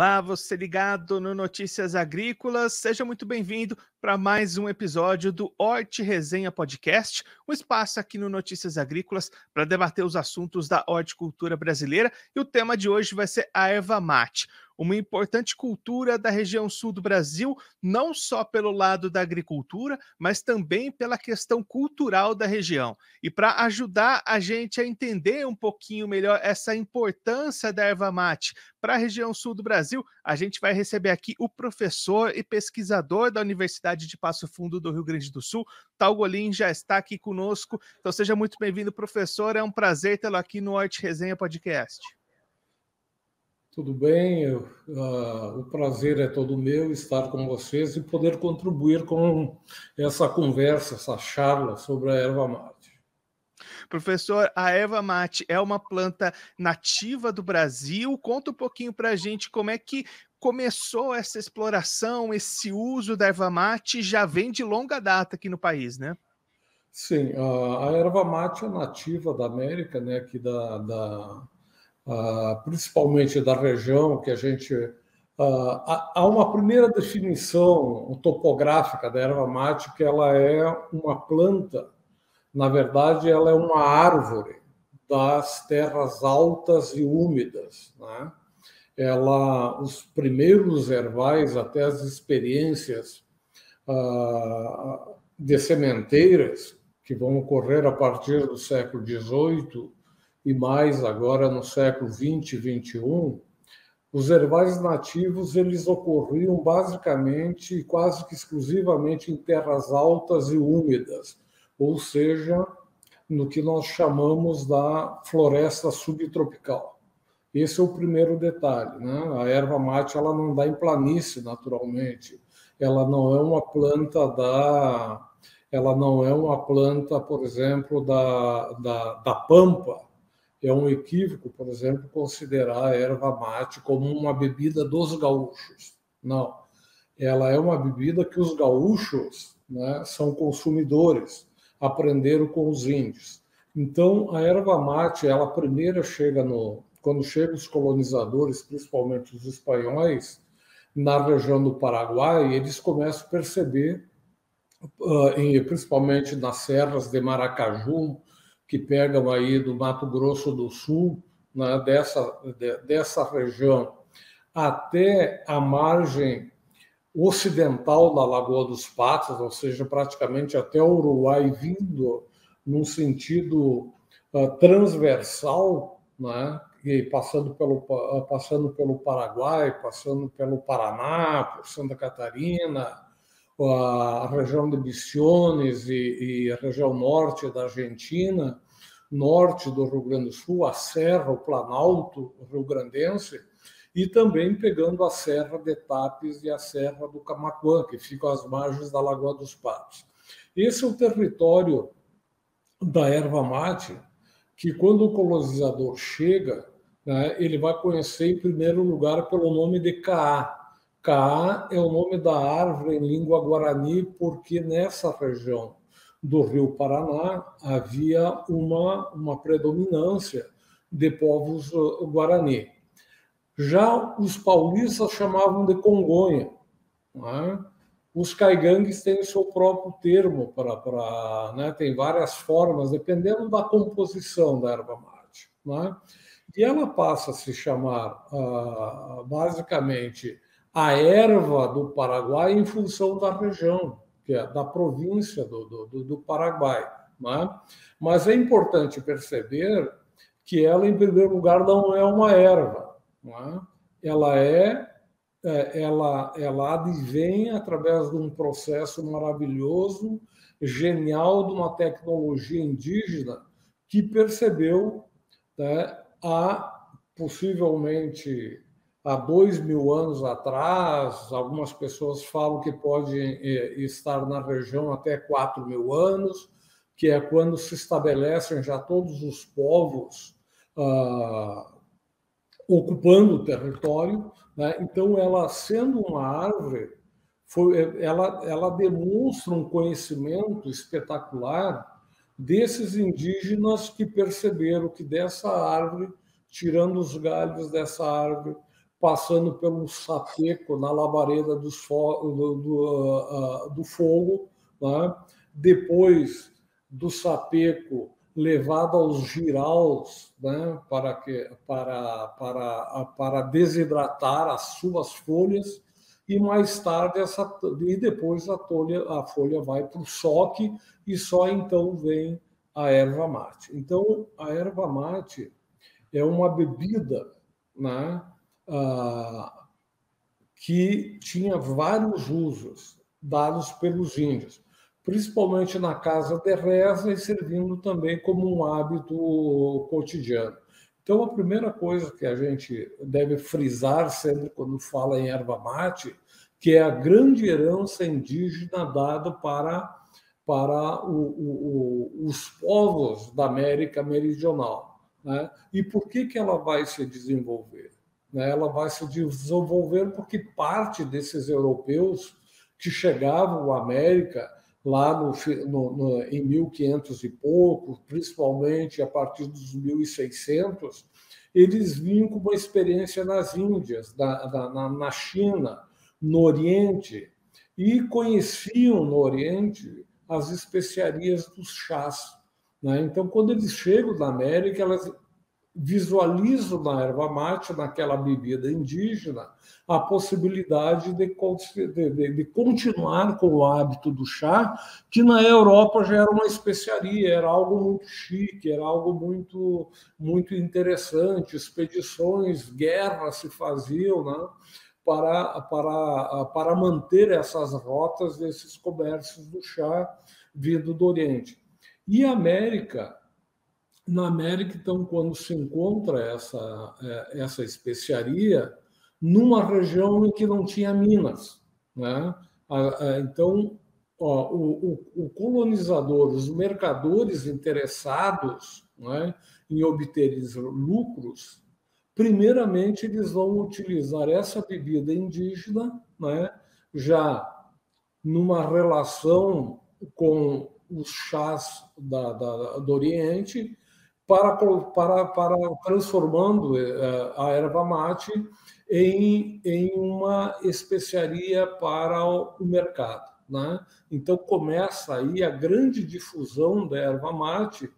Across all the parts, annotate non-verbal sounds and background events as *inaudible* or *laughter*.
Olá, você ligado no Notícias Agrícolas, seja muito bem-vindo para mais um episódio do Horti Resenha Podcast, um espaço aqui no Notícias Agrícolas para debater os assuntos da horticultura brasileira. E o tema de hoje vai ser a erva mate, uma importante cultura da região sul do Brasil, não só pelo lado da agricultura, mas também pela questão cultural da região. E para ajudar a gente a entender um pouquinho melhor essa importância da erva mate para a região sul do Brasil, a gente vai receber aqui o professor e pesquisador da Universidade de Passo Fundo do Rio Grande do Sul, Tal Golim, já está aqui conosco. Então seja muito bem-vindo, professor. É um prazer tê-lo aqui no Arte Resenha Podcast. Tudo bem, eu, uh, o prazer é todo meu estar com vocês e poder contribuir com essa conversa, essa charla sobre a erva mate. Professor, a erva mate é uma planta nativa do Brasil. Conta um pouquinho para a gente como é que começou essa exploração, esse uso da erva mate, já vem de longa data aqui no país, né? Sim, a erva mate é nativa da América, né, aqui da, da uh, principalmente da região que a gente. Uh, há uma primeira definição topográfica da erva mate que ela é uma planta, na verdade, ela é uma árvore das terras altas e úmidas. Né? Ela, os primeiros herbais, até as experiências uh, de sementeiras, que vão ocorrer a partir do século XVIII, e mais agora no século 20 e 21, os herbais nativos eles ocorriam basicamente quase que exclusivamente em terras altas e úmidas, ou seja, no que nós chamamos da floresta subtropical. Esse é o primeiro detalhe, né? A erva mate ela não dá em planície naturalmente. Ela não é uma planta da ela não é uma planta, por exemplo, da, da, da pampa, é um equívoco, por exemplo, considerar a erva mate como uma bebida dos gaúchos. Não. Ela é uma bebida que os gaúchos né, são consumidores, aprenderam com os índios. Então, a erva mate, ela primeiro chega no. Quando chegam os colonizadores, principalmente os espanhóis, na região do Paraguai, eles começam a perceber, uh, principalmente nas serras de Maracaju, que pegam aí do Mato Grosso do Sul, né, dessa, de, dessa região, até a margem ocidental da Lagoa dos Patos, ou seja, praticamente até o Uruguai, vindo num sentido uh, transversal, né, e passando pelo, passando pelo Paraguai, passando pelo Paraná, por Santa Catarina, a região de Misiones e, e, a região norte da Argentina, norte do Rio Grande do Sul, a Serra, o Planalto Rio-Grandense, e também pegando a Serra de Tapes e a Serra do Camacuã, que ficam às margens da Lagoa dos Patos. Esse é o território da erva mate, que quando o colonizador chega, ele vai conhecer em primeiro lugar pelo nome de Caá, Caá é o nome da árvore em língua guarani, porque nessa região do Rio Paraná havia uma, uma predominância de povos uh, guarani. Já os paulistas chamavam de Congonha. É? Os caigangues têm o seu próprio termo para, para né? tem várias formas, dependendo da composição da erva mate. É? E ela passa a se chamar uh, basicamente a erva do Paraguai em função da região, que é da província do, do, do Paraguai. Né? Mas é importante perceber que ela, em primeiro lugar, não é uma erva. Né? Ela é, é ela, ela advém através de um processo maravilhoso, genial, de uma tecnologia indígena que percebeu né, a possivelmente há dois mil anos atrás, algumas pessoas falam que pode eh, estar na região até quatro mil anos, que é quando se estabelecem já todos os povos ah, ocupando o território. Né? Então, ela sendo uma árvore, foi, ela, ela demonstra um conhecimento espetacular desses indígenas que perceberam que dessa árvore, tirando os galhos dessa árvore, passando pelo sapeco na labareda do, do, do, uh, do fogo, né? depois do sapeco levado aos giraus né? para, que, para, para, para desidratar as suas folhas e mais tarde essa e depois a, tolha, a folha vai para o soque e só então vem a erva mate. Então a erva mate é uma bebida né, ah, que tinha vários usos dados pelos índios, principalmente na casa de reza e servindo também como um hábito cotidiano. Então, a primeira coisa que a gente deve frisar sempre quando fala em erva mate, que é a grande herança indígena dada para, para o, o, os povos da América Meridional. Né? E por que, que ela vai se desenvolver? Né? Ela vai se desenvolver porque parte desses europeus que chegavam à América lá no, no, no, em 1500 e pouco, principalmente a partir dos 1600, eles vinham com uma experiência nas Índias, da, na, na China, no Oriente, e conheciam no Oriente as especiarias dos chás. Né? Então, quando eles chegam na América, elas visualizo na erva mate, naquela bebida indígena, a possibilidade de, de, de, continuar com o hábito do chá, que na Europa já era uma especiaria, era algo muito chique, era algo muito, muito interessante. Expedições, guerras se faziam né, para, para, para manter essas rotas, esses comércios do chá vindo do Oriente. E a América na América, então, quando se encontra essa, é, essa especiaria, numa região em que não tinha minas. Né? Então, ó, o, o, colonizador, os mercadores interessados né, em obter lucros, primeiramente eles vão utilizar essa bebida indígena, né, já numa relação com os chás da, da, do Oriente, para, para, para transformando eh, a erva mate em, em uma especiaria para o mercado. Né? Então começa aí a grande difusão da erva mate,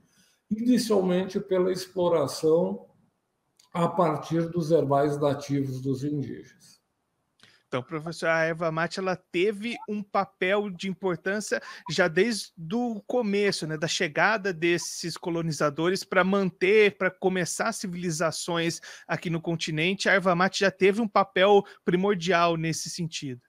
inicialmente pela exploração a partir dos herbais nativos dos indígenas. Então, professor, a erva mate ela teve um papel de importância já desde o começo, né, da chegada desses colonizadores para manter, para começar civilizações aqui no continente. A erva mate já teve um papel primordial nesse sentido.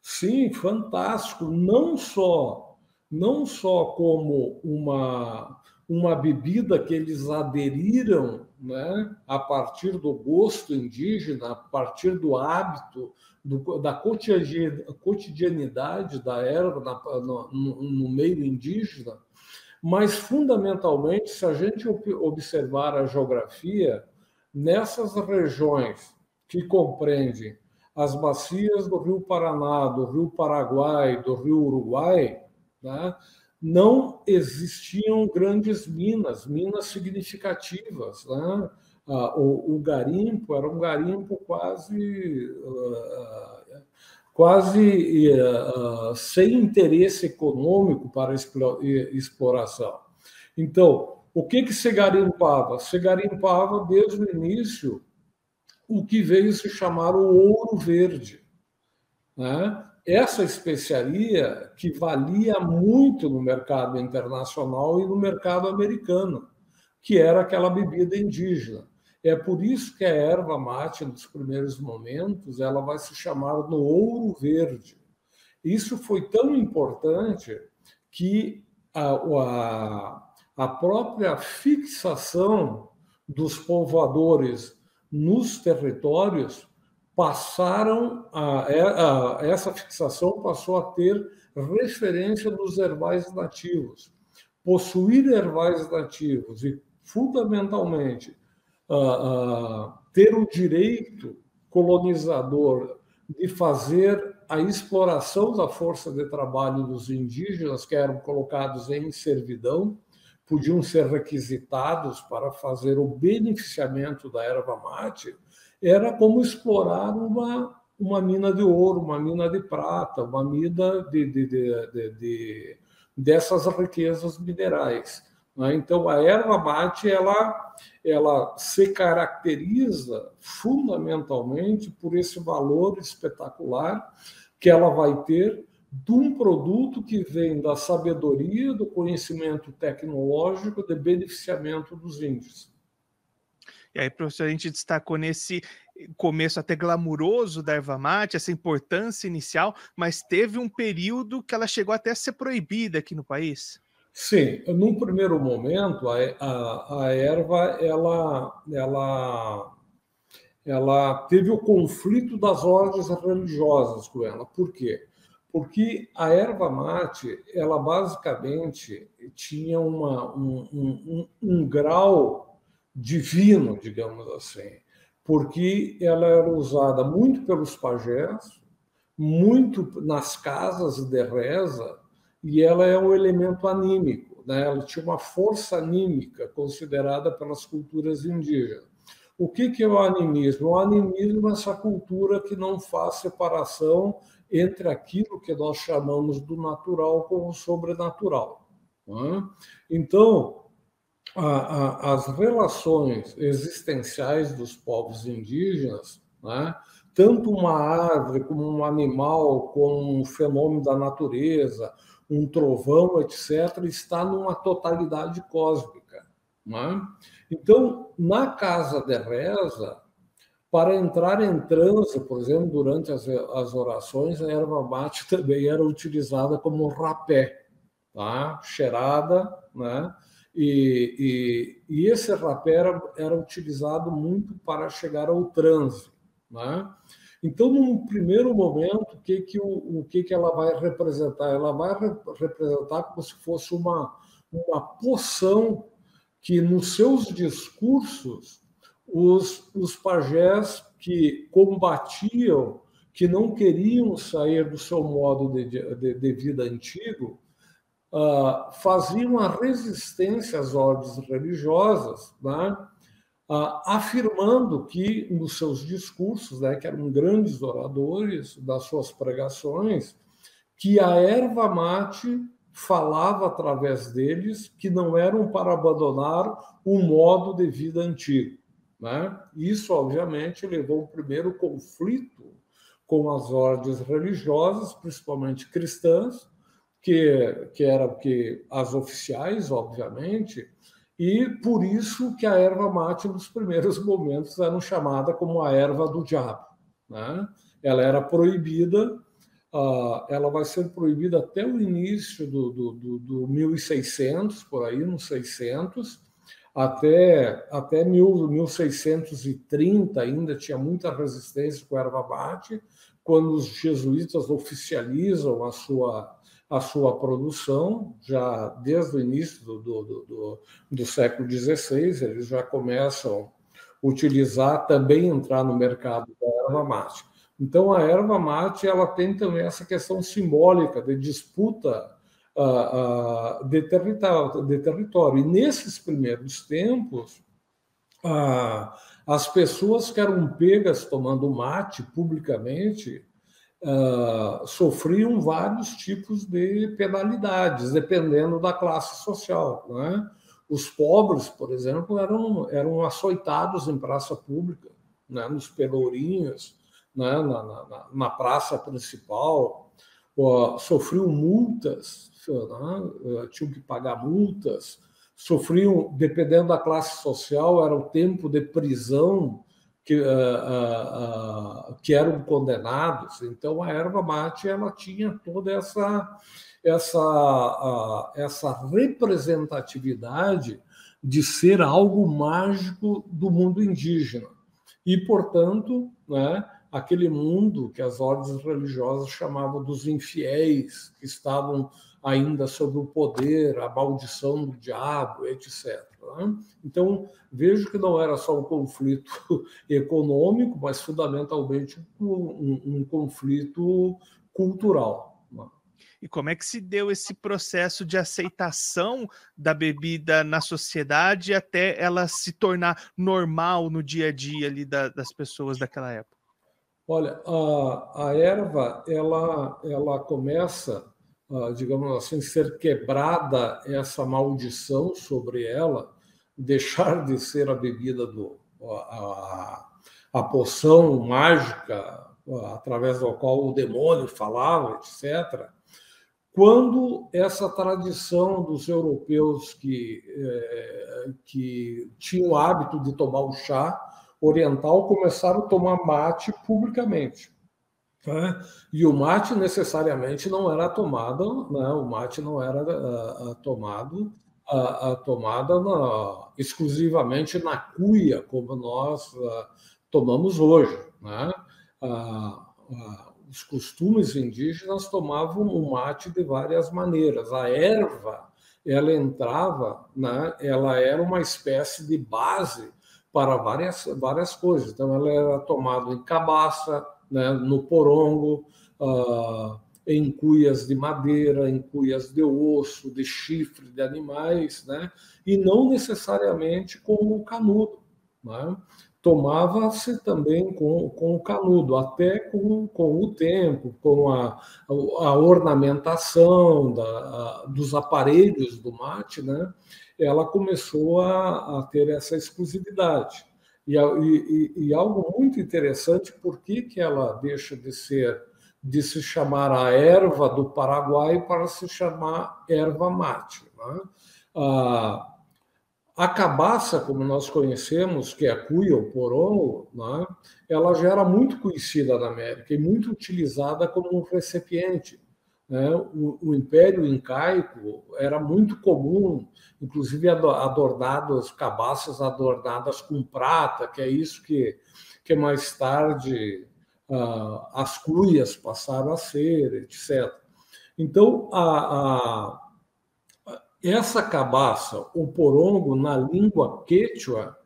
Sim, fantástico. Não só, não só como uma uma bebida que eles aderiram né, a partir do gosto indígena, a partir do hábito, do, da cotidianidade da erva na, no, no, meio indígena, mas fundamentalmente, se a gente observar a geografia, nessas regiões que compreendem as bacias do Rio Paraná, do Rio Paraguai, do Rio Uruguai, né, não existiam grandes minas, minas significativas. Né? Ah, o, o, garimpo era um garimpo quase, uh, quase uh, sem interesse econômico para exploração. Então, o que, que se garimpava? Se garimpava desde o início o que veio se chamar o ouro verde. Né? Essa especiaria que valia muito no mercado internacional e no mercado americano, que era aquela bebida indígena. É por isso que a erva mate, nos primeiros momentos, ela vai se chamar no ouro verde. Isso foi tão importante que a, a, a própria fixação dos povoadores nos territórios passaram a, é, a, essa fixação passou a ter referência dos herbais nativos. Possuir herbais nativos e, fundamentalmente, ter o direito colonizador de fazer a exploração da força de trabalho dos indígenas que eram colocados em servidão, podiam ser requisitados para fazer o beneficiamento da erva mate, era como explorar uma, uma mina de ouro, uma mina de prata, uma mina de, de, de, de dessas riquezas minerais. Né? Então, a erva mate ela, ela se caracteriza fundamentalmente por esse valor espetacular que ela vai ter de um produto que vem da sabedoria, do conhecimento tecnológico, de beneficiamento dos índios. E aí, professor, a gente destacou nesse começo até glamuroso da erva mate, essa importância inicial, mas teve um período que ela chegou até a ser proibida aqui no país. Sim, num primeiro momento a, a, a erva ela, ela, ela teve o conflito das ordens religiosas com ela. Por quê? Porque a erva mate ela basicamente tinha uma, um, um, um grau divino, digamos assim, porque ela era usada muito pelos pajés, muito nas casas de reza e ela é um elemento anímico, né? ela tinha uma força anímica considerada pelas culturas indígenas. O que, que é o animismo? O animismo é essa cultura que não faz separação entre aquilo que nós chamamos do natural com o sobrenatural. Né? Então, a, a, as relações existenciais dos povos indígenas, né? tanto uma árvore como um animal, como um fenômeno da natureza, um trovão, etc., está numa totalidade cósmica. É? Então, na casa de reza, para entrar em transe, por exemplo, durante as, as orações, a erva mate *laughs* também era utilizada como rapé, tá? cheirada, né? E, e, e, esse rapé era, era utilizado muito para chegar ao transe. Né? Então, num primeiro momento, o que, que, o, o que, que ela vai representar? Ela vai representar como se fosse uma, uma poção que, nos seus discursos, os, os pajés que combatiam, que não queriam sair do seu modo de, de, de vida antigo, uh, faziam a resistência às ordens religiosas, né? afirmando que, nos seus discursos, né, que eram grandes oradores das suas pregações, que a erva mate falava através deles que não eram para abandonar o modo de vida antigo. Né? Isso, obviamente, levou ao primeiro conflito com as ordens religiosas, principalmente cristãs, que, que eram que as oficiais, obviamente, e por isso que a erva mate, nos primeiros *laughs* momentos, era chamada como a erva do diabo. Né? Ela era proibida, uh, ela vai ser proibida até o início do, do, do, do 1600, por aí, nos 600, até, até 1630 ainda tinha muita resistência com a erva mate, quando os jesuítas oficializam a sua a sua produção, já desde o início do, do, do, do século XVI, eles já começam a utilizar, também entrar no mercado da erva mate. Então, a erva mate ela tem também essa questão simbólica de disputa uh, uh, de, território, de território. E nesses primeiros tempos, uh, as pessoas que eram pegas tomando mate publicamente uh, sofriam vários tipos de penalidades, dependendo da classe social. Né? Os pobres, por exemplo, eram, eram açoitados em praça pública, né? nos pelourinhos, né? na, na, na praça principal, uh, sofriam multas, né? tinham que pagar multas, sofriam, dependendo da classe social, era o tempo de prisão que, uh, uh, que eram condenados. Então, a erva mate ela tinha toda essa, essa, essa representatividade de ser algo mágico do mundo indígena. E, portanto, né, aquele mundo que as ordens religiosas chamavam dos infiéis, que estavam ainda sob o poder, a maldição do diabo, etc. Né? Então, vejo que não era só um conflito *laughs* econômico, mas fundamentalmente um, um conflito cultural. Né? E como é que se deu esse processo de aceitação da bebida na sociedade até ela se tornar normal no dia a dia ali da, das pessoas daquela época? Olha, a, a erva ela, ela começa, digamos assim, ser quebrada essa maldição sobre ela, deixar de ser a bebida do a, a poção mágica através da qual o demônio falava, etc. Quando essa tradição dos europeus que, é, que tinham o hábito de tomar o chá oriental começaram a tomar mate publicamente. Né? E o mate necessariamente não era tomado, né? o mate não era uh, tomado uh, tomada na, exclusivamente na cuia, como nós tomamos hoje. Né? os costumes indígenas tomavam o mate de várias maneiras. A erva, ela entrava, né? ela era uma espécie de base para várias, várias coisas. Então, ela era tomada em cabaça, né, no porongo, uh, em cuias de madeira, em cuias de osso, de chifre de animais, né, e não necessariamente com o canudo. Né? Tomava-se também com, com o canudo, até com, com o tempo, com a, a ornamentação da, a, dos aparelhos do mate, né? ela começou a, a ter essa exclusividade. E, e, e, algo muito interessante, por que, que ela deixa de ser de se chamar a erva do Paraguai para se chamar erva mate? Né? A, a cabaça, como nós conhecemos, que é a cuia, o porongo, né? ela já era muito conhecida na América e muito utilizada como um recipiente né? O, o, Império Incaico era muito comum, inclusive adornadas, cabaças adornadas com prata, que é isso que, que mais tarde uh, as cuias passaram a ser, etc. Então, a, a, essa cabaça, o porongo, na língua quechua,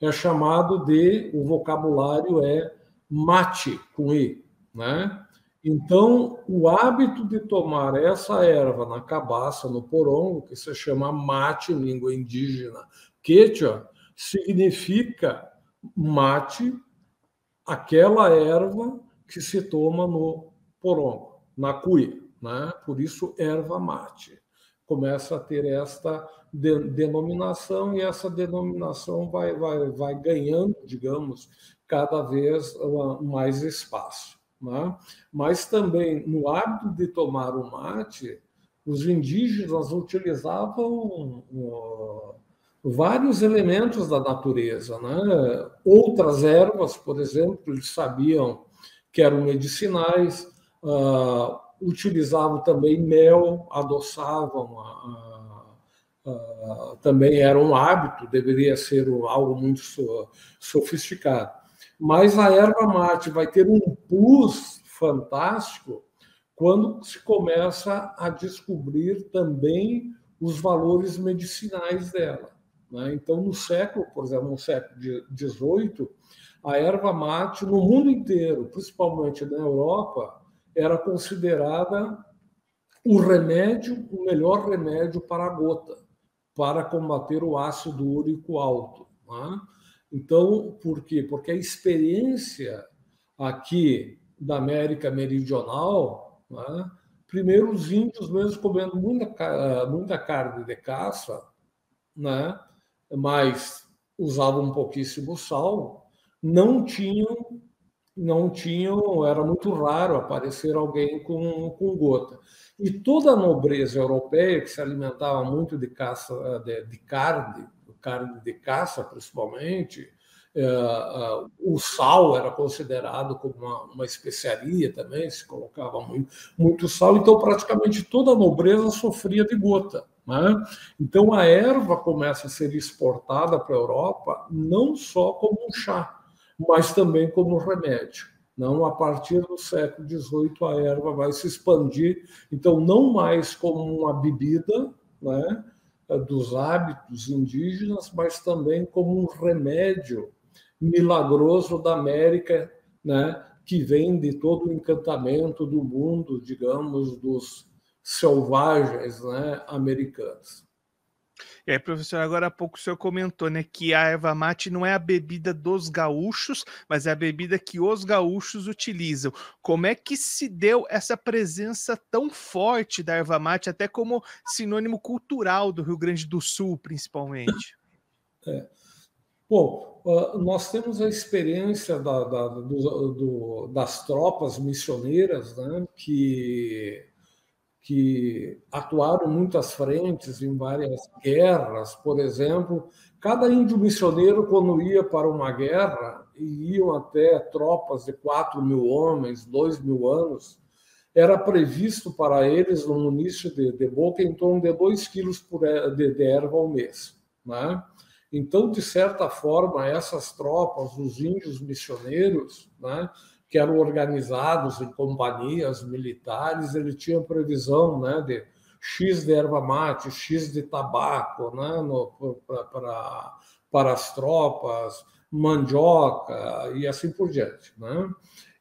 é chamado de, o vocabulário é mate, com i, né? Então, o hábito de tomar essa erva na cabaça, no porongo, que se chama mate em língua indígena quechua, significa mate, aquela erva que se toma no porongo, na cuia, né? Por isso, erva mate. Começa a ter esta de, denominação e essa denominação vai, vai, vai ganhando, digamos, cada vez uh, mais espaço. Né? Mas também no hábito de tomar o mate, os indígenas utilizavam uh, vários elementos da natureza. Né? Outras ervas, por exemplo, eles sabiam que eram medicinais, uh, utilizavam também mel, adoçavam, uh, também era um hábito, deveria ser algo muito sofisticado. Mas a erva mate vai ter um plus fantástico quando se começa a descobrir também os valores medicinais dela. Né? Então, no século, por exemplo, no século XVIII, a erva mate no mundo inteiro, principalmente na Europa, era considerada o remédio, o melhor remédio para a gota, para combater o ácido úrico alto. Né? Então, por quê? Porque a experiência aqui da América Meridional, né? primeiro os índios mesmo comendo muita, muita carne de caça, né? mas usavam pouquíssimo sal, não tinham, não tinham, era muito raro aparecer alguém com, com gota. E toda a nobreza europeia, que se alimentava muito de caça de, de carne, carne de caça, principalmente. É, o sal era considerado como uma, uma especiaria também, se colocava muito, muito sal, então praticamente toda a nobreza sofria de gota. Né? Então a erva começa a ser exportada para a Europa não só como um chá, mas também como remédio. Não, a partir do século XVIII a erva vai se expandir, então não mais como uma bebida, né? Eh, dos hábitos indígenas, mas também como um remédio milagroso da América, né, que vem de todo o encantamento do mundo, digamos, dos, selvagens né, americanas. E aí, professor, agora há pouco o senhor comentou, né, que a erva mate não é a bebida dos gaúchos, mas é a bebida que os gaúchos utilizam. Como é que se deu essa presença tão forte da erva mate, até como sinônimo cultural do Rio Grande do Sul, principalmente? É. Bom, nós temos a experiência da, da, do, do, das tropas missioneiras, né, que que atuaram muitas frentes em várias guerras, por exemplo, cada índio missioneiro, quando ia para uma guerra, e iam até tropas de 4 mil homens, 2 mil anos, era previsto para eles um início de, de boca em torno de 2 quilos por, de, de erva ao mês. Né? Então, de certa forma, essas tropas, os índios missioneiros, né, que eram organizados em companhias militares, ele tinha previsão né, de X de erva mate, X de tabaco né, para, para as tropas, mandioca e assim por diante. Né?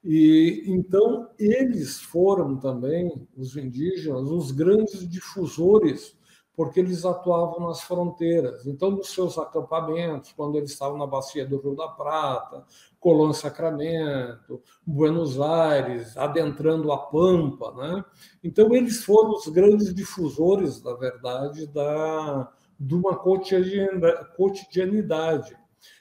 E então eles foram também, os indígenas, os grandes difusores porque eles atuavam nas fronteiras. Então, nos seus acampamentos, quando eles estavam na bacia do Rio da Prata, Colón Sacramento, Buenos Aires, adentrando a Pampa, né? Então, eles foram os grandes difusores, na verdade, da, de uma cotidianidade.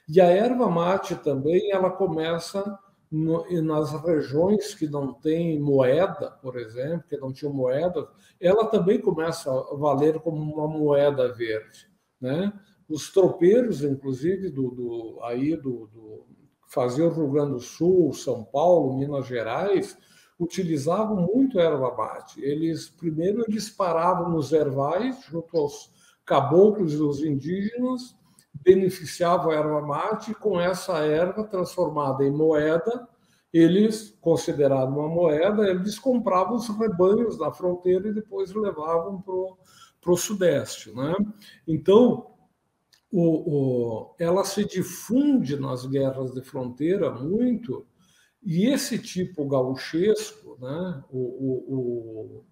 E a erva mate também, ela começa no, nas regiões que não tem moeda, por exemplo, que não tinham moeda, ela também começa a valer como uma moeda verde, né? Os tropeiros, inclusive, do, do aí do, do fazia o Rio Grande do Sul, São Paulo, Minas Gerais, utilizavam muito erva mate. Eles primeiro eles paravam nos ervais junto aos caboclos e os indígenas beneficiavam a erva mate e com essa erva transformada em moeda, eles, consideravam uma moeda, eles compravam os rebanhos na fronteira e depois levavam para o Sudeste. Né? Então, o, o, ela se difunde nas guerras de fronteira muito, e esse tipo gauchesco, né? o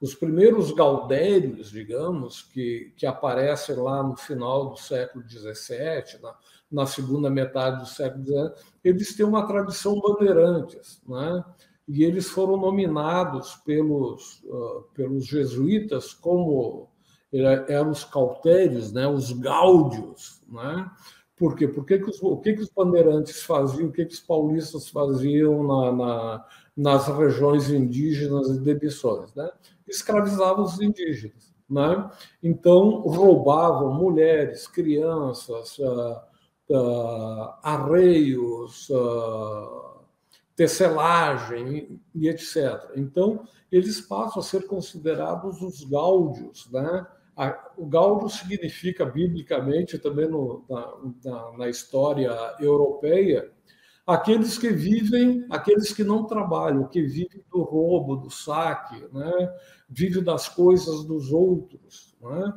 os primeiros gaudérios, digamos, que, que aparecem lá no final do século XVII, na, na segunda metade do século XIX, eles têm uma tradição bandeirantes, né? e eles foram nominados pelos, uh, pelos jesuítas como eram os cautérios, né? os gáudios. Né? Por quê? Porque que os, o que, que os bandeirantes faziam, o que, que os paulistas faziam na, na nas regiões indígenas e de? Né? escravizavam os indígenas. Né? Então, roubavam mulheres, crianças, uh, uh, arreios, uh, tecelagem e etc. Então, eles passam a ser considerados os gáudios. Né? O gáudio significa, biblicamente, também no, na, na, na história europeia, aqueles que vivem, aqueles que não trabalham, que vivem do roubo, do saque, né? vivem das coisas dos outros. Né?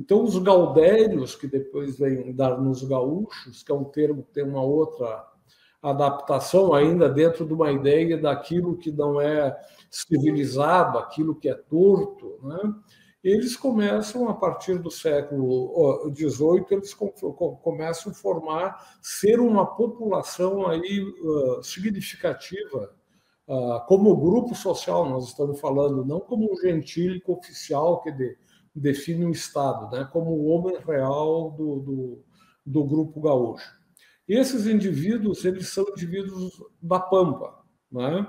Então, os gaudérios, que depois vêm dar nos gaúchos, que é um termo que tem uma outra adaptação ainda dentro de uma ideia daquilo que não é civilizado, aquilo que é torto, né? Eles começam, a partir do século XVIII, eles começam a formar, ser uma população aí significativa, como grupo social, nós estamos falando, não como um gentílico oficial que de, define o Estado, né? como o homem real do, do, do grupo gaúcho. Esses indivíduos, eles são indivíduos da Pampa, né?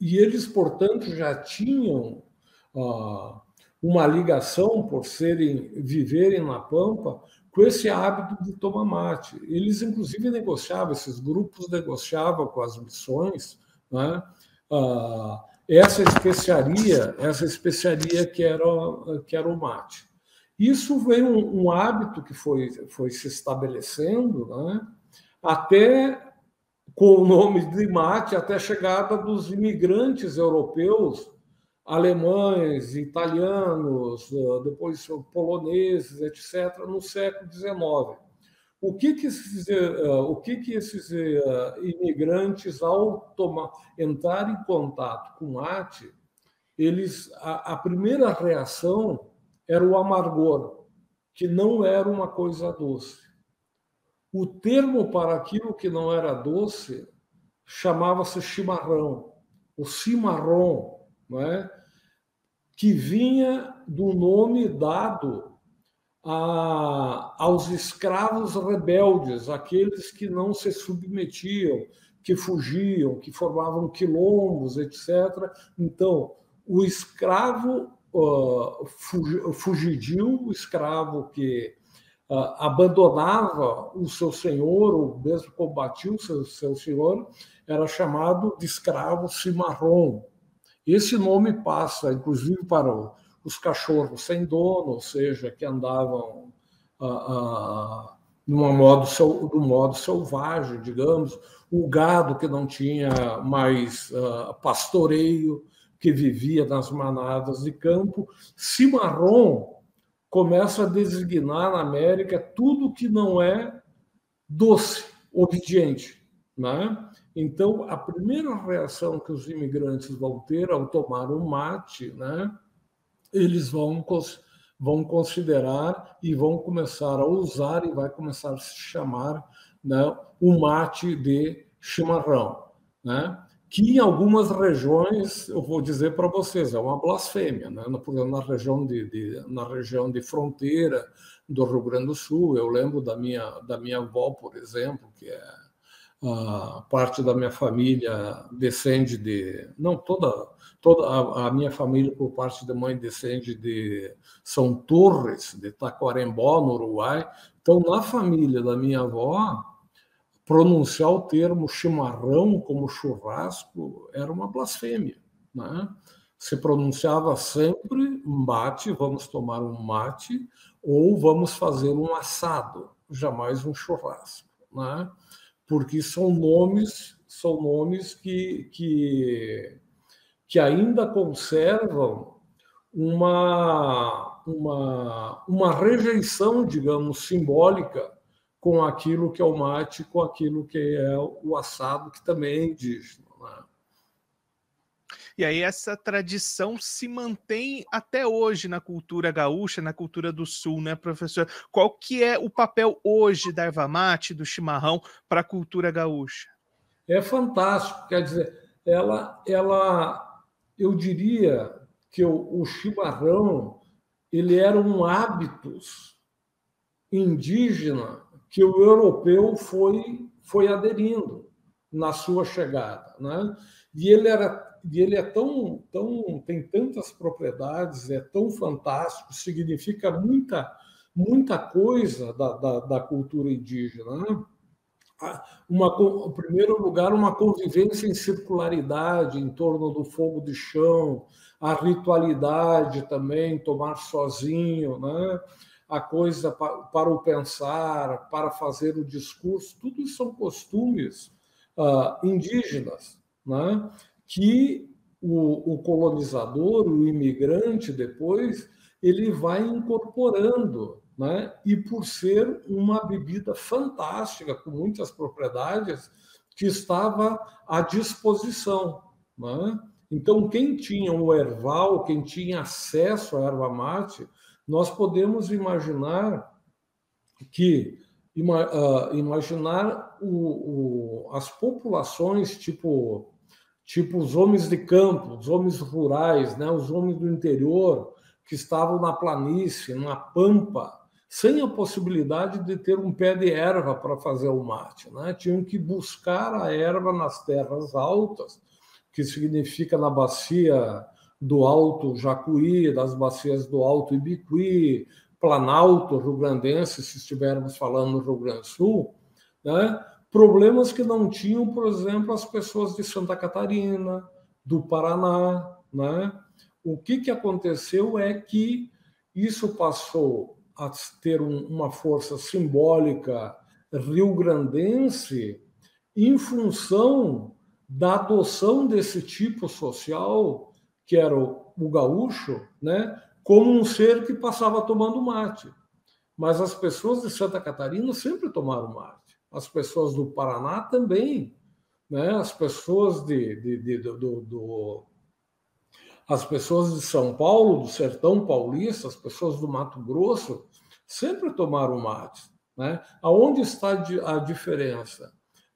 e eles, portanto, já tinham... Uh, uma ligação por serem viverem na Pampa com esse hábito de tomar mate. Eles inclusive negociavam, esses grupos negociavam com as missões, né? ah, essa especiaria, essa especiaria que era que era o mate. Isso veio um, um hábito que foi foi se estabelecendo, né? Até com o nome de mate, até a chegada dos imigrantes europeus alemães, italianos, eh, depois poloneses, etc., no século XIX. O que que esses, eh, o que que esses eh, imigrantes, ao tomar, entrar em contato com arte, eles a, a primeira reação era o amargor, que não era uma coisa doce. O termo para aquilo que não era doce chamava-se chimarrão, o cimarrão, é? que vinha do nome dado a, aos escravos rebeldes, aqueles que não se submetiam, que fugiam, que formavam quilombos, etc. Então, o escravo uh, fugidio, o escravo que uh, abandonava o seu senhor, ou mesmo combatia o seu, seu senhor, era chamado de escravo cimarrão. Esse nome passa, inclusive, para os cachorros sem dono, ou seja, que andavam ah, ah, modo, do modo selvagem, digamos, o gado que não tinha mais ah, pastoreio, que vivia nas manadas de campo. Cimarrão começa a designar na América tudo que não é doce, obediente. Né? Então, a primeira reação que os imigrantes vão ter ao tomar o mate, né, eles vão, vão considerar e vão começar a usar e vai começar a se chamar né, o mate de chimarrão, né? que em algumas regiões, eu vou dizer para vocês, é uma blasfêmia. Né? Na, região de, de, na região de fronteira do Rio Grande do Sul, eu lembro da minha, da minha avó, por exemplo, que é a parte da minha família descende de não toda toda a, a, minha família por parte da mãe descende de São Torres de Taquarembó no Uruguai então na família da minha avó pronunciar o termo chimarrão como churrasco era uma blasfêmia né? se pronunciava sempre mate vamos tomar um mate ou vamos fazer um assado jamais um churrasco né? Porque são nomes são nomes que, que, que ainda conservam uma, uma, uma rejeição, digamos, simbólica com aquilo que é o mate, com aquilo que é o assado, que também é indígena. E aí essa tradição se mantém até hoje na cultura gaúcha, na cultura do sul, né, professor? Qual que é o papel hoje da erva mate, do chimarrão para a cultura gaúcha? É fantástico, quer dizer, ela, ela, eu diria que o, o chimarrão ele era um hábitos indígena que o europeu foi foi aderindo na sua chegada, né? E ele era e ele é tão, tão tem tantas propriedades, é tão fantástico, significa muita, muita coisa da, da, da cultura indígena. Né? Uma, em primeiro lugar, uma convivência em circularidade em torno do fogo de chão, a ritualidade também, tomar sozinho, né? a coisa para, para o pensar, para fazer o discurso, tudo isso são costumes uh, indígenas. Né? Que o, o colonizador, o imigrante, depois, ele vai incorporando, né? E por ser uma bebida fantástica, com muitas propriedades, que estava à disposição, né? Então, quem tinha o erval, quem tinha acesso à erva mate, nós podemos imaginar que uh, imaginar o, o, as populações tipo tipo os homens de campo, os homens rurais, né, os homens do interior que estavam na planície, na pampa, sem a possibilidade de ter um pé de erva para fazer o mate, né? Tinham que buscar a erva nas terras altas, que significa na bacia do Alto Jacuí, das bacias do Alto Ibiqui, Planalto Rio-Grandense, se estivermos falando no Rio Grande do Sul, né? Problemas que não tinham, por exemplo, as pessoas de Santa Catarina, do Paraná. Né? O que, que aconteceu é que isso passou a ter um, uma força simbólica rio-grandense em função da adoção desse tipo social, que era o, o gaúcho, né, como um ser que passava tomando mate. Mas as pessoas de Santa Catarina sempre tomaram mate as pessoas do Paraná também, né? as pessoas de, de, de do, do, as pessoas de São Paulo, do sertão paulista, as pessoas do Mato Grosso, sempre tomaram mate. Né? Aonde está a diferença?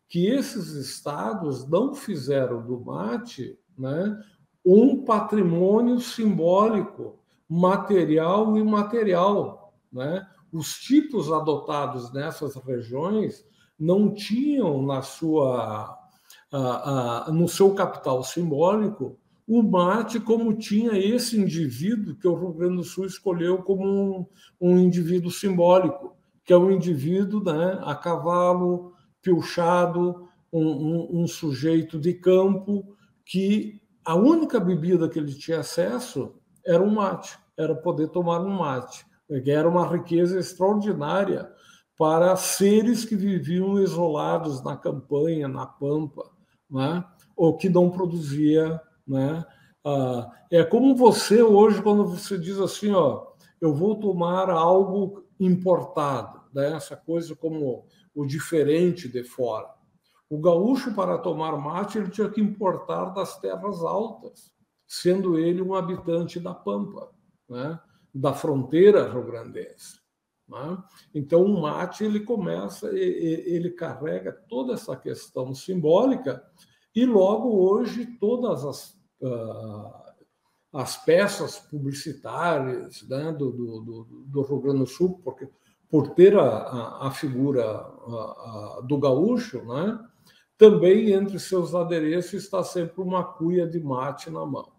Que esses estados não fizeram do mate né, um patrimônio simbólico, material e imaterial. Né? Os tipos adotados nessas regiões não tinham na sua, no seu capital simbólico o mate como tinha esse indivíduo que o Rio Grande do Sul escolheu como um, um indivíduo simbólico, que é um indivíduo né, a cavalo, piochado, um, um, um sujeito de campo que a única bebida que ele tinha acesso era o mate, era poder tomar um mate, que era uma riqueza extraordinária para seres que viviam isolados na campanha, na pampa, né? ou que não produzia né? Ah, é como você hoje, quando você diz assim, ó, eu vou tomar algo importado, né? essa coisa como o diferente de fora. O gaúcho, para tomar mate, ele tinha que importar das terras altas, sendo ele um habitante da Pampa, né? da fronteira rio-grandense. Né? Então, o mate ele começa, ele carrega toda essa questão simbólica e logo hoje todas as, uh, as peças publicitárias né, do, do, do, Rio Grande do Sul, porque por ter a, a, a figura a, do gaúcho, né, também entre seus adereços está sempre uma cuia de mate na mão.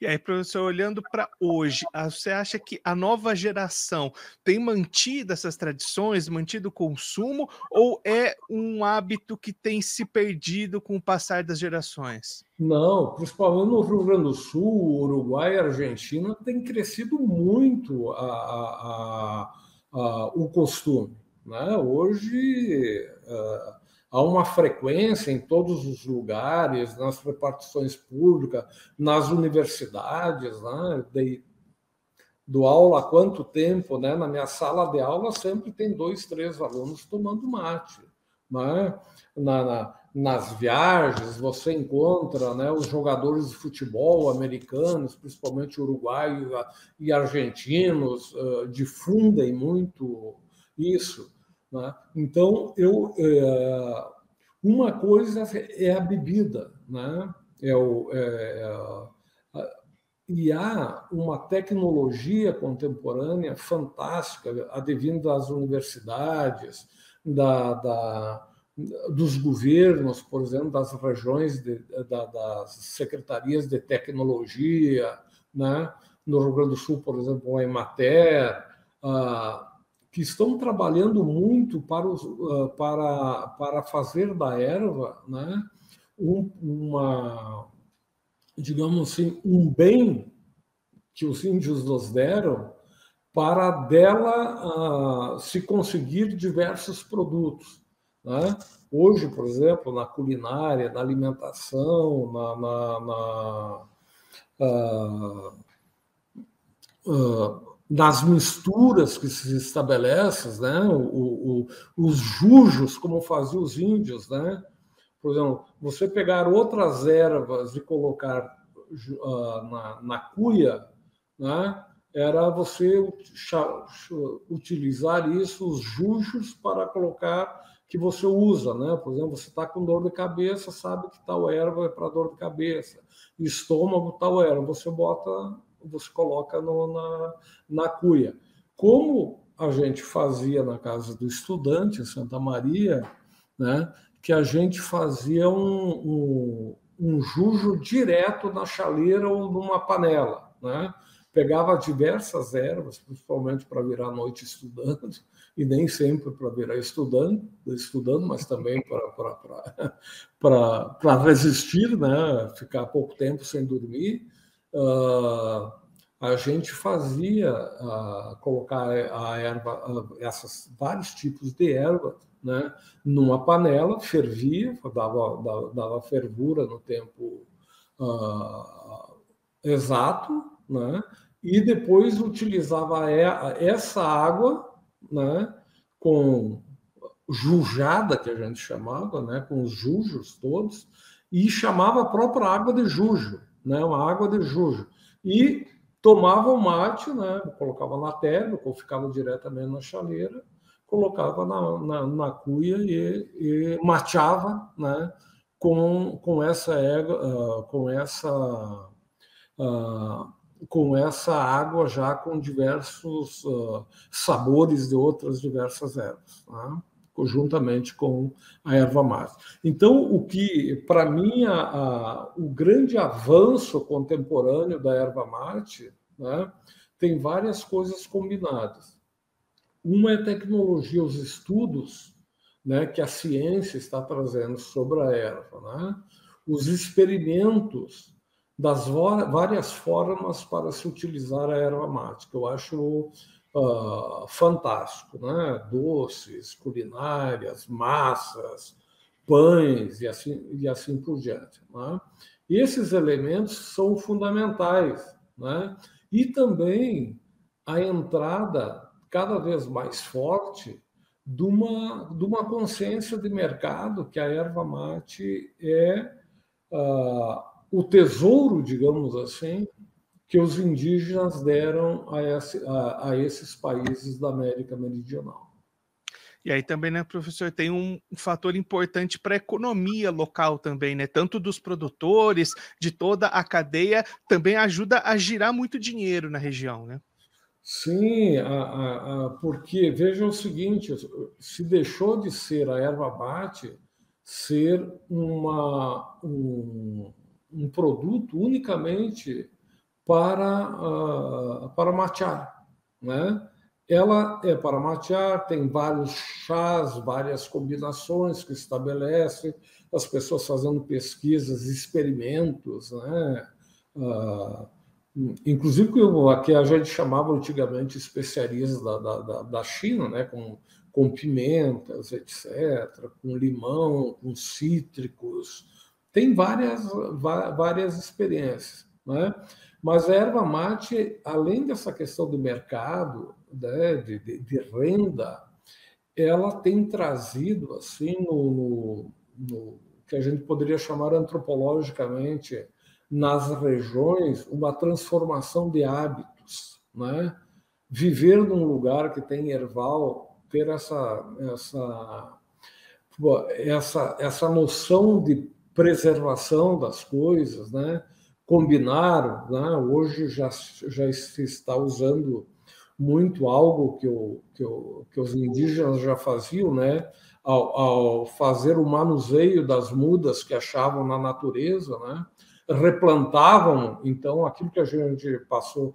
E aí, professor, olhando para hoje, você acha que a nova geração tem mantido essas tradições, mantido o consumo, ou é um hábito que tem se perdido com o passar das gerações? Não, principalmente no Rio Grande do Sul, Uruguai e Argentina, tem crescido muito a, a, a, o costume. Né? Hoje. Uh, há uma frequência em todos os lugares, nas repartições públicas, nas universidades, né? Do aula há quanto tempo, né? Na minha sala de aula sempre tem dois, três alunos tomando mate, né? Na, na, nas viagens você encontra, né? Os jogadores de futebol americanos, principalmente uruguaios e argentinos, uh, difundem muito isso. Né? Então, eu, é, uma coisa é a bebida, né? é o, é, é, e há uma tecnologia contemporânea fantástica, advindo das universidades, da, da, dos governos, por exemplo, das regiões, de, da, das secretarias de tecnologia, né? no Rio Grande do Sul, por exemplo, a Emater, a, que estão trabalhando muito para, os, uh, para, para fazer da erva né, um, uma, digamos assim, um bem que os índios nos deram para dela uh, se conseguir diversos produtos. Né? Hoje, por exemplo, na culinária, na alimentação, na, na, na uh, nas misturas que se estabelecem, né? O, o, os jujos, como faziam os índios, né? Por exemplo, você pegar outras ervas e colocar uh, na, na cuia, né? Era você utilizar isso, os jujos, para colocar que você usa, né? Por exemplo, você está com dor de cabeça, sabe que tal erva é para dor de cabeça, estômago, tal erva, você bota você coloca no, na, na cuia. Como a gente fazia na casa do estudante, em Santa Maria, né, que a gente fazia um, um, um jujo direto na chaleira ou numa panela. Né? Pegava diversas ervas, principalmente para virar noite estudando, e nem sempre para virar estudando, estudando, mas também *laughs* para resistir, né? ficar pouco tempo sem dormir. Uh, a gente fazia uh, colocar a erva, uh, esses vários tipos de erva, né, numa panela, fervia, dava, dava, dava fervura no tempo exato, né, e depois utilizava essa água, né, com jujada que a gente chamava, né, com os jujos todos, e chamava a própria água de jujo, né? Uma água de jujo. E tomava o mate, né? Colocava na terra, ou ficava diretamente na chaleira, colocava na, na, na cuia e, e mateava, né? Com, com essa uh, com essa uh, com essa água já com diversos uh, sabores de outras diversas ervas, né? Juntamente com a erva mate. Então, o que, para mim, a, a, o grande avanço contemporâneo da erva mate né, tem várias coisas combinadas. Uma é a tecnologia, os estudos né, que a ciência está trazendo sobre a erva, né? os experimentos das várias formas para se utilizar a erva mate, que eu acho uh, fantástico, né? Doces, culinárias, massas, pães e assim, e assim por diante. Né? E esses elementos são fundamentais, né? E também a entrada cada vez mais forte de uma, de uma consciência de mercado que a erva mate é uh, o tesouro, digamos assim, que os indígenas deram a, esse, a, a esses países da América Meridional. E aí também, né, professor, tem um fator importante para a economia local também, né? Tanto dos produtores, de toda a cadeia, também ajuda a girar muito dinheiro na região, né? Sim, a, a, a, porque veja o seguinte: se deixou de ser a erva mate ser uma, um, um produto unicamente para, uh, para matear. Né? Ela é para matear, tem vários chás, várias combinações que estabelece, as pessoas fazendo pesquisas, experimentos, né? Uh, inclusive que a gente chamava antigamente especiarias da, da, da China, né? com, com pimentas, etc., com limão, com cítricos, tem várias, várias experiências, né? Mas a erva mate, além dessa questão do mercado, né, de, de, de renda, ela tem trazido, assim, no, no, no, que a gente poderia chamar antropologicamente, nas regiões, uma transformação de hábitos, né? Viver num lugar que tem erval, ter essa, essa, essa, essa noção de preservação das coisas, né? Combinar, né? hoje já, já se está usando muito algo que, o, que, o, que os indígenas já faziam, né? Ao, ao, fazer o manuseio das mudas que achavam na natureza, né? replantavam, então, aquilo que a gente passou,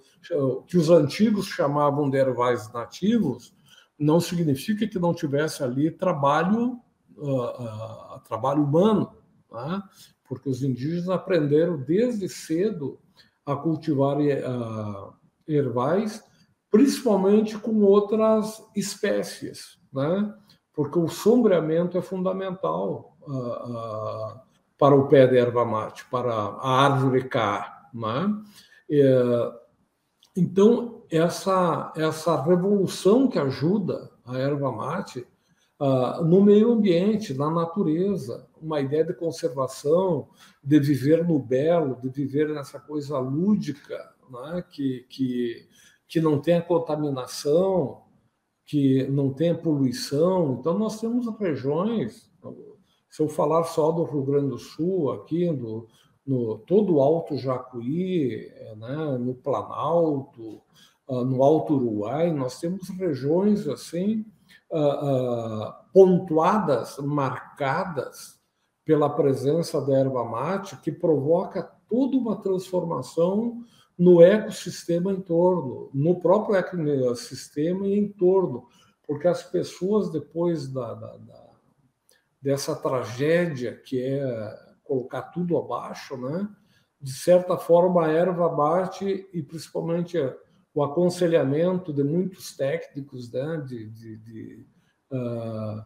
que os antigos chamavam de ervais nativos, não significa que não tivesse ali trabalho, uh, uh, trabalho humano, né? Porque os indígenas aprenderam desde cedo a cultivar uh, ervais, principalmente com outras espécies, né? porque o sombreamento é fundamental uh, uh, para o pé da erva mate, para a árvore cá. Né? então, essa, essa revolução que ajuda a erva mate uh, no meio ambiente, na natureza, uma ideia de conservação, de viver no belo, de viver nessa coisa lúdica, né? que, que, que não tenha contaminação, que não tenha poluição. Então, nós temos regiões, se eu falar só do Rio Grande do Sul, aqui, do, no todo o Alto Jacuí, né? no Planalto, ah, no Alto Uruguai, nós temos regiões assim uh, uh, pontuadas, marcadas pela presença da erva mate, que provoca toda uma transformação no ecossistema em torno, no próprio ecossistema e em torno, porque as pessoas, depois da, da, da, dessa tragédia que é colocar tudo abaixo, né? de certa forma, a erva mate e principalmente o aconselhamento de muitos técnicos né, de, de, de, uh,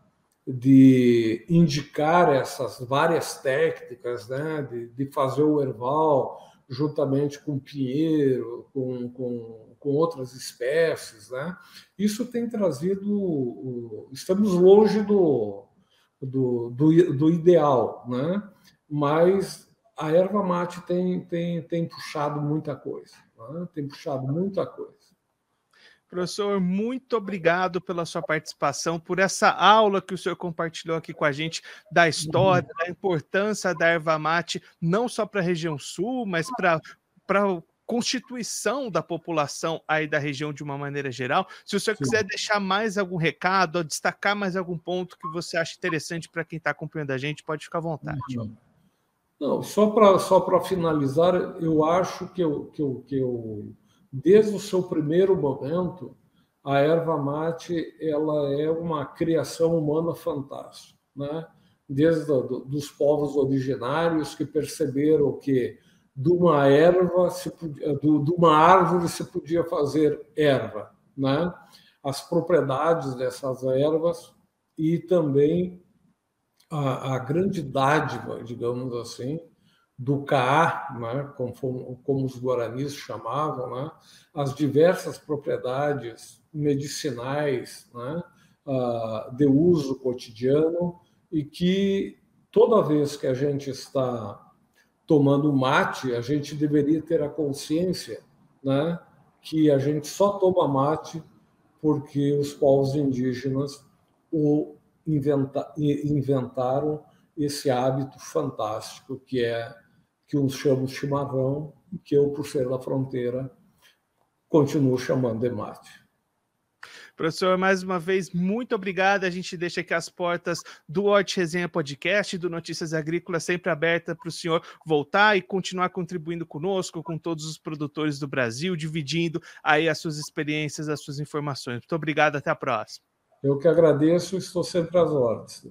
de, indicar essas várias técnicas, né, de, de fazer o erval juntamente com pinheiro, com, com, com outras espécies. Né? Isso tem trazido. Estamos longe do, do, do, do ideal, né? mas a erva mate tem, tem, tem puxado muita coisa, né? tem puxado muita coisa. Professor, muito obrigado pela sua participação, por essa aula que o senhor compartilhou aqui com a gente da história, da importância da erva mate, não só para a região sul, mas para a constituição da população aí da região de uma maneira geral. Se o senhor Sim. quiser deixar mais algum recado, destacar mais algum ponto que você acha interessante para quem está acompanhando a gente, pode ficar à vontade. Não, só para só finalizar, eu acho que eu, que eu, que eu desde o seu primeiro momento, a erva mate ela é uma criação humana fantástica, né? Desde do, dos povos originários que perceberam que de uma erva, se podia, do, de uma árvore se podia fazer erva, né? As propriedades dessas ervas e também a, a grande dádiva, digamos assim, do Caá, né, como, como, os guaranis chamavam, né, as diversas propriedades medicinais né, uh, de uso cotidiano e que toda vez que a gente está tomando mate, a gente deveria ter a consciência né, que a gente só toma mate porque os povos indígenas o inventa, inventaram esse hábito fantástico que é que uns chamam de chimarrão e que eu, por ser da fronteira, continuo chamando de mate. Professor, mais uma vez, muito obrigado. A gente deixa aqui as portas do Horte Resenha Podcast, do Notícias Agrícolas, sempre aberta para o senhor voltar e continuar contribuindo conosco, com todos os produtores do Brasil, dividindo aí as suas experiências, as suas informações. Muito obrigado, até a próxima. Eu que agradeço, estou sempre às ordens.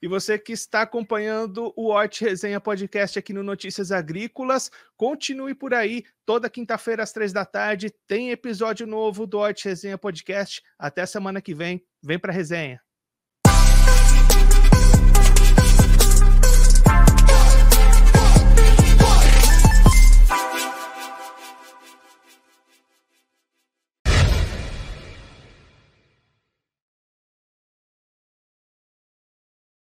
E você que está acompanhando o Horte Resenha Podcast aqui no Notícias Agrícolas, continue por aí. Toda quinta-feira às três da tarde tem episódio novo do Horte Resenha Podcast. Até semana que vem. Vem para resenha.